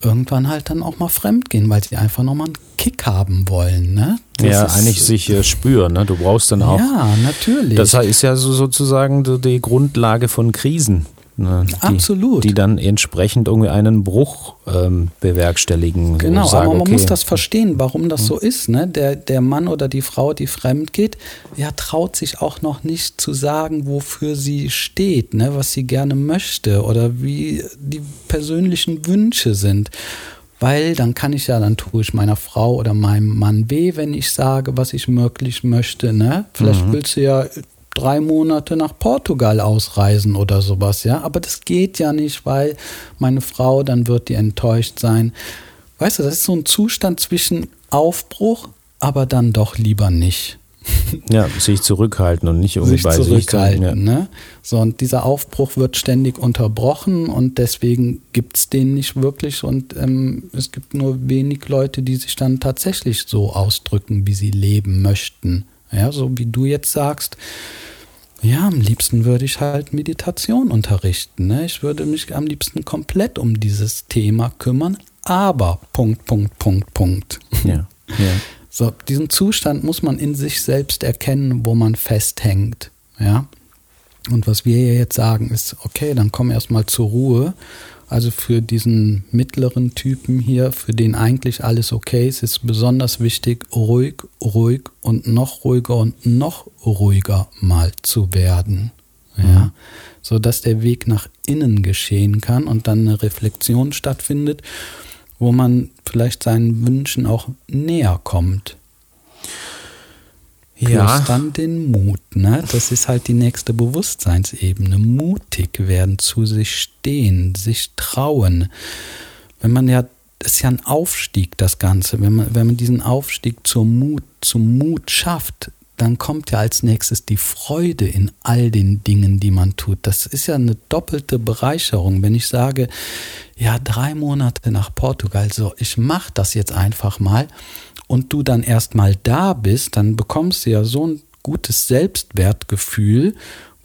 Speaker 2: irgendwann halt dann auch mal fremd gehen, weil sie einfach nochmal einen Kick haben wollen. Ne?
Speaker 1: ja, eigentlich sich äh, spüren. Ne? Du brauchst dann auch.
Speaker 2: Ja, natürlich.
Speaker 1: Das ist ja so sozusagen die Grundlage von Krisen. Ne, die,
Speaker 2: Absolut.
Speaker 1: Die dann entsprechend irgendwie einen Bruch ähm, bewerkstelligen.
Speaker 2: Genau, sagen, aber man okay. muss das verstehen, warum das so ist. Ne? Der, der Mann oder die Frau, die fremd geht, ja, traut sich auch noch nicht zu sagen, wofür sie steht, ne? was sie gerne möchte oder wie die persönlichen Wünsche sind. Weil dann kann ich ja, dann tue ich meiner Frau oder meinem Mann weh, wenn ich sage, was ich möglich möchte. Ne? Vielleicht mhm. willst du ja drei Monate nach Portugal ausreisen oder sowas, ja. Aber das geht ja nicht, weil meine Frau, dann wird die enttäuscht sein. Weißt du, das ist so ein Zustand zwischen Aufbruch, aber dann doch lieber nicht.
Speaker 1: Ja, sich zurückhalten und nicht irgendwie
Speaker 2: sich bei zurückhalten, sich. Ja. Ne? So, und dieser Aufbruch wird ständig unterbrochen und deswegen gibt es den nicht wirklich und ähm, es gibt nur wenig Leute, die sich dann tatsächlich so ausdrücken, wie sie leben möchten. Ja, so wie du jetzt sagst, ja, am liebsten würde ich halt Meditation unterrichten. Ne? Ich würde mich am liebsten komplett um dieses Thema kümmern, aber Punkt, Punkt, Punkt, Punkt.
Speaker 1: Ja, ja.
Speaker 2: So, diesen Zustand muss man in sich selbst erkennen, wo man festhängt. Ja. Und was wir jetzt sagen ist, okay, dann komm erstmal zur Ruhe also für diesen mittleren Typen hier, für den eigentlich alles okay ist, ist besonders wichtig, ruhig, ruhig und noch ruhiger und noch ruhiger mal zu werden. Ja, mhm. so dass der Weg nach innen geschehen kann und dann eine Reflexion stattfindet, wo man vielleicht seinen Wünschen auch näher kommt ja. plus dann den Mut. Ne? Das ist halt die nächste Bewusstseinsebene. Mutig werden, zu sich stehen, sich trauen. Wenn man ja, das ist ja ein Aufstieg, das Ganze. Wenn man, wenn man diesen Aufstieg zur Mut, zum Mut schafft, dann kommt ja als nächstes die Freude in all den Dingen, die man tut. Das ist ja eine doppelte Bereicherung, wenn ich sage, ja, drei Monate nach Portugal, so, ich mache das jetzt einfach mal und du dann erstmal da bist, dann bekommst du ja so ein gutes Selbstwertgefühl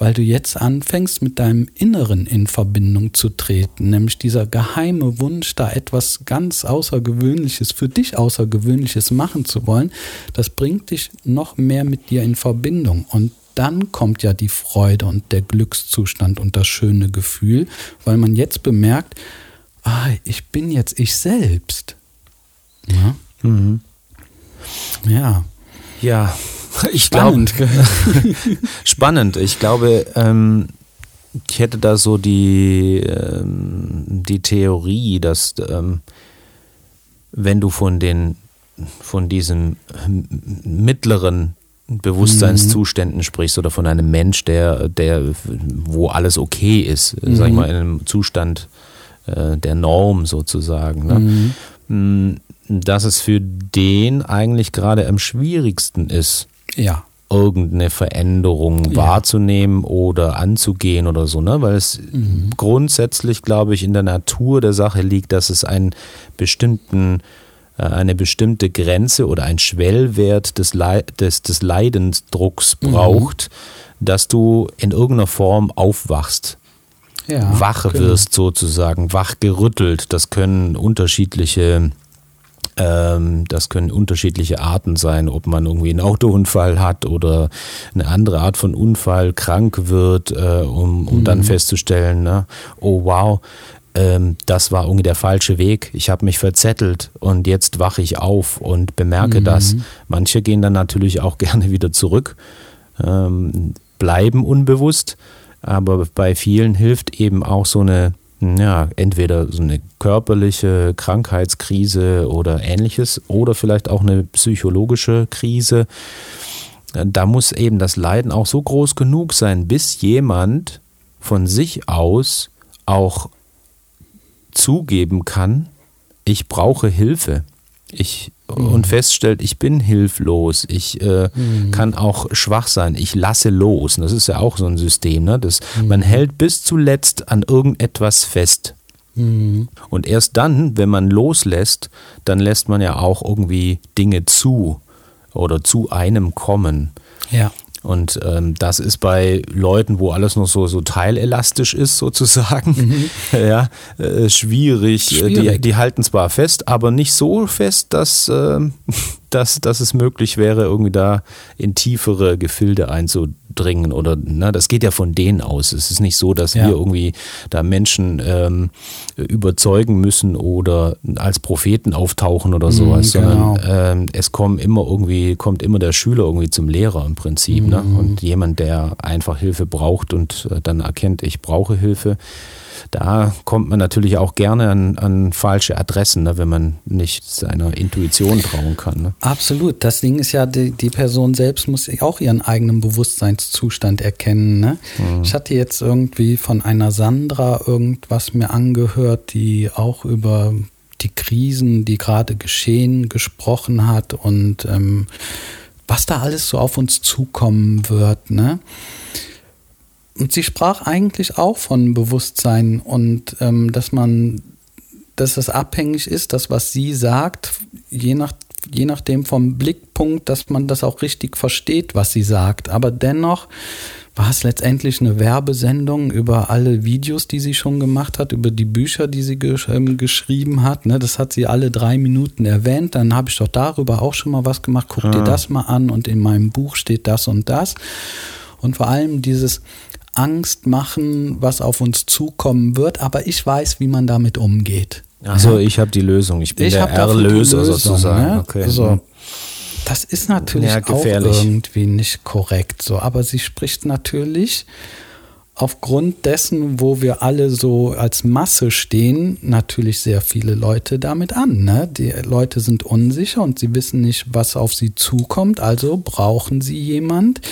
Speaker 2: weil du jetzt anfängst, mit deinem Inneren in Verbindung zu treten, nämlich dieser geheime Wunsch, da etwas ganz Außergewöhnliches, für dich Außergewöhnliches machen zu wollen, das bringt dich noch mehr mit dir in Verbindung. Und dann kommt ja die Freude und der Glückszustand und das schöne Gefühl, weil man jetzt bemerkt, ah, ich bin jetzt ich selbst. Ja. Mhm.
Speaker 1: Ja. Ja, Ich glaube, spannend. Ich glaube, ähm, ich hätte da so die, ähm, die Theorie, dass ähm, wenn du von den von diesen mittleren Bewusstseinszuständen mhm. sprichst oder von einem Mensch, der, der, wo alles okay ist, mhm. sag ich mal, in einem Zustand äh, der Norm sozusagen. Ne? Mhm. Dass es für den eigentlich gerade am schwierigsten ist,
Speaker 2: ja.
Speaker 1: irgendeine Veränderung ja. wahrzunehmen oder anzugehen oder so, ne? Weil es mhm. grundsätzlich, glaube ich, in der Natur der Sache liegt, dass es einen bestimmten äh, eine bestimmte Grenze oder ein Schwellwert des, Le des, des Leidensdrucks mhm. braucht, mhm. dass du in irgendeiner Form aufwachst. Ja, wach genau. wirst sozusagen, wach gerüttelt. Das können unterschiedliche das können unterschiedliche Arten sein, ob man irgendwie einen Autounfall hat oder eine andere Art von Unfall, krank wird, äh, um, um mhm. dann festzustellen, ne, oh wow, ähm, das war irgendwie der falsche Weg. Ich habe mich verzettelt und jetzt wache ich auf und bemerke mhm. das. Manche gehen dann natürlich auch gerne wieder zurück, ähm, bleiben unbewusst, aber bei vielen hilft eben auch so eine ja, entweder so eine körperliche Krankheitskrise oder ähnliches oder vielleicht auch eine psychologische Krise. Da muss eben das Leiden auch so groß genug sein, bis jemand von sich aus auch zugeben kann, ich brauche Hilfe ich mhm. und feststellt, ich bin hilflos, ich äh, mhm. kann auch schwach sein, ich lasse los. Und das ist ja auch so ein System, ne? Das, mhm. Man hält bis zuletzt an irgendetwas fest. Mhm. Und erst dann, wenn man loslässt, dann lässt man ja auch irgendwie Dinge zu oder zu einem kommen.
Speaker 2: Ja.
Speaker 1: Und ähm, das ist bei Leuten, wo alles noch so, so teilelastisch ist, sozusagen, mhm. ja, äh, schwierig. schwierig. Die, die halten zwar fest, aber nicht so fest, dass, äh, dass, dass es möglich wäre, irgendwie da in tiefere Gefilde einzudringen. Oder na, das geht ja von denen aus. Es ist nicht so, dass ja. wir irgendwie da Menschen ähm, überzeugen müssen oder als Propheten auftauchen oder sowas, mhm, genau. sondern ähm, es kommen immer irgendwie, kommt immer der Schüler irgendwie zum Lehrer im Prinzip. Ne? Mhm. Ne? Und jemand, der einfach Hilfe braucht und äh, dann erkennt, ich brauche Hilfe da kommt man natürlich auch gerne an, an falsche Adressen, ne, wenn man nicht seiner Intuition trauen kann. Ne?
Speaker 2: Absolut. Das Ding ist ja, die, die Person selbst muss auch ihren eigenen Bewusstseinszustand erkennen. Ne? Mhm. Ich hatte jetzt irgendwie von einer Sandra irgendwas mir angehört, die auch über die Krisen, die gerade geschehen, gesprochen hat und ähm, was da alles so auf uns zukommen wird. Ne? Und sie sprach eigentlich auch von Bewusstsein und ähm, dass man, dass das abhängig ist, das, was sie sagt, je nach je nachdem vom Blickpunkt, dass man das auch richtig versteht, was sie sagt. Aber dennoch war es letztendlich eine Werbesendung über alle Videos, die sie schon gemacht hat, über die Bücher, die sie gesch ähm, geschrieben hat. Ne, das hat sie alle drei Minuten erwähnt. Dann habe ich doch darüber auch schon mal was gemacht. Guck ja. dir das mal an und in meinem Buch steht das und das. Und vor allem dieses, Angst machen, was auf uns zukommen wird, aber ich weiß, wie man damit umgeht.
Speaker 1: Also ich habe die Lösung, ich bin ich der Erlöser sozusagen. Ne?
Speaker 2: Okay. Also, das ist natürlich ja, auch irgendwie nicht korrekt so, aber sie spricht natürlich aufgrund dessen, wo wir alle so als Masse stehen, natürlich sehr viele Leute damit an. Ne? Die Leute sind unsicher und sie wissen nicht, was auf sie zukommt, also brauchen sie jemand,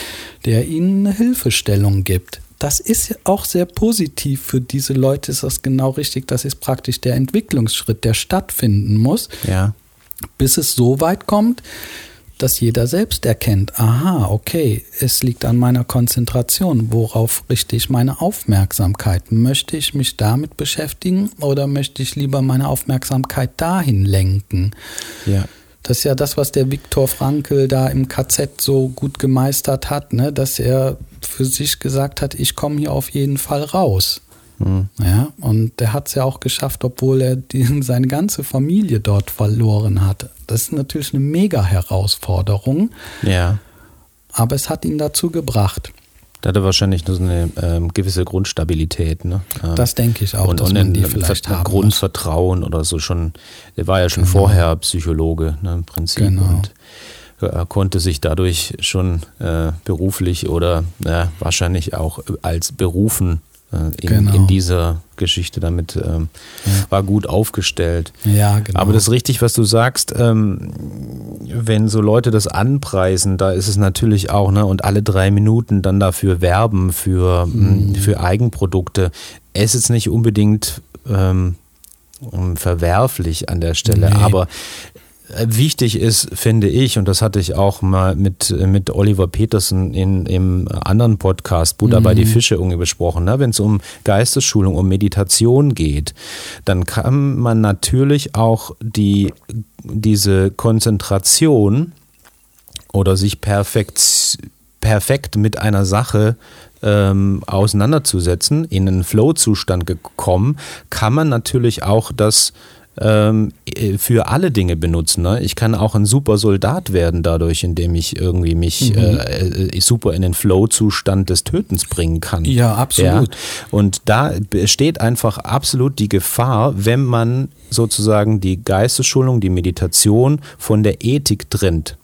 Speaker 2: der ihnen eine Hilfestellung gibt das ist auch sehr positiv für diese Leute, ist das genau richtig. Das ist praktisch der Entwicklungsschritt, der stattfinden muss,
Speaker 1: ja.
Speaker 2: bis es so weit kommt, dass jeder selbst erkennt, aha, okay, es liegt an meiner Konzentration, worauf richte ich meine Aufmerksamkeit? Möchte ich mich damit beschäftigen oder möchte ich lieber meine Aufmerksamkeit dahin lenken?
Speaker 1: Ja.
Speaker 2: Das ist ja das, was der Viktor Frankl da im KZ so gut gemeistert hat, ne? dass er für sich gesagt hat, ich komme hier auf jeden Fall raus. Mhm. Ja, und der hat es ja auch geschafft, obwohl er die, seine ganze Familie dort verloren hat. Das ist natürlich eine mega Herausforderung.
Speaker 1: Ja.
Speaker 2: Aber es hat ihn dazu gebracht.
Speaker 1: Da hat er wahrscheinlich nur so eine ähm, gewisse Grundstabilität. Ne?
Speaker 2: Ähm, das denke ich auch,
Speaker 1: und, dass und man die vielleicht haben Grundvertrauen oder so schon. Er war ja schon genau. vorher Psychologe ne, im Prinzip. Genau. Und er konnte sich dadurch schon äh, beruflich oder ja, wahrscheinlich auch als berufen äh, in, genau. in, dieser Geschichte damit ähm, ja. war gut aufgestellt.
Speaker 2: Ja, genau.
Speaker 1: Aber das ist richtig, was du sagst. Ähm, wenn so Leute das anpreisen, da ist es natürlich auch, ne, und alle drei Minuten dann dafür werben für, mhm. für Eigenprodukte. Es ist nicht unbedingt ähm, verwerflich an der Stelle, nee. aber wichtig ist, finde ich, und das hatte ich auch mal mit, mit Oliver Petersen in, im anderen Podcast, Buddha mhm. bei die Fische irgendwie besprochen. Ne? Wenn es um Geistesschulung, um Meditation geht, dann kann man natürlich auch die, diese Konzentration oder sich perfekt, perfekt mit einer Sache ähm, auseinanderzusetzen, in einen Flow-Zustand gekommen, kann man natürlich auch das ähm, für alle Dinge benutzen. Ne? Ich kann auch ein super Soldat werden dadurch, indem ich irgendwie mich mhm. äh, äh super in den Flow-Zustand des Tötens bringen kann.
Speaker 2: Ja, absolut. Ja?
Speaker 1: Und da besteht einfach absolut die Gefahr, wenn man sozusagen die Geistesschulung, die Meditation von der Ethik trennt.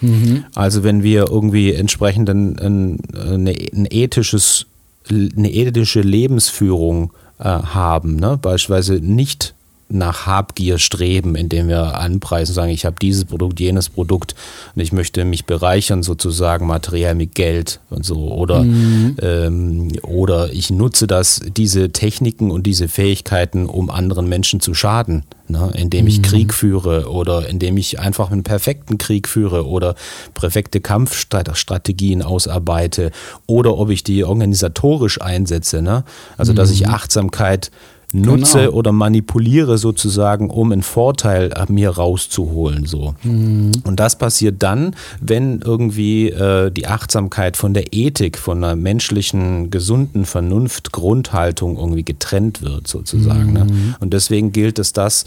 Speaker 1: Mhm. Also wenn wir irgendwie entsprechend ein, ein, ein ethisches, eine ethische Lebensführung äh, haben, ne? beispielsweise nicht nach Habgier streben, indem wir anpreisen, sagen, ich habe dieses Produkt, jenes Produkt und ich möchte mich bereichern sozusagen materiell mit Geld und so oder mhm. ähm, oder ich nutze das diese Techniken und diese Fähigkeiten, um anderen Menschen zu schaden, ne? indem ich mhm. Krieg führe oder indem ich einfach einen perfekten Krieg führe oder perfekte Kampfstrategien ausarbeite oder ob ich die organisatorisch einsetze, ne? also dass ich mhm. Achtsamkeit nutze genau. oder manipuliere sozusagen, um einen Vorteil mir rauszuholen. So. Mhm. Und das passiert dann, wenn irgendwie äh, die Achtsamkeit von der Ethik, von einer menschlichen, gesunden Vernunft, Grundhaltung irgendwie getrennt wird, sozusagen. Ne? Mhm. Ne? Und deswegen gilt es, das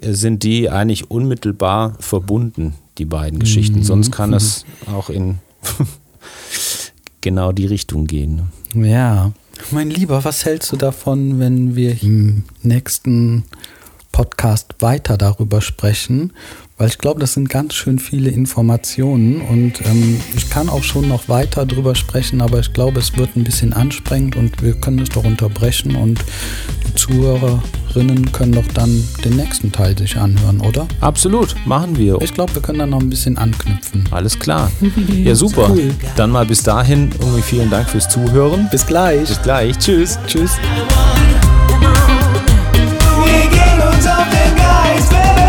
Speaker 1: äh, sind die eigentlich unmittelbar verbunden, die beiden Geschichten. Mhm. Sonst kann es auch in genau die Richtung gehen.
Speaker 2: Ne? Ja. Mein Lieber, was hältst du davon, wenn wir im nächsten Podcast weiter darüber sprechen? Weil ich glaube, das sind ganz schön viele Informationen und ähm, ich kann auch schon noch weiter drüber sprechen, aber ich glaube, es wird ein bisschen anstrengend und wir können es doch unterbrechen und die Zuhörerinnen können doch dann den nächsten Teil sich anhören, oder?
Speaker 1: Absolut, machen wir.
Speaker 2: Ich glaube, wir können dann noch ein bisschen anknüpfen.
Speaker 1: Alles klar. Ja, super. Cool. Dann mal bis dahin irgendwie vielen Dank fürs Zuhören.
Speaker 2: Bis gleich.
Speaker 1: Bis gleich. Tschüss.
Speaker 2: Tschüss.
Speaker 3: We get on top and guys,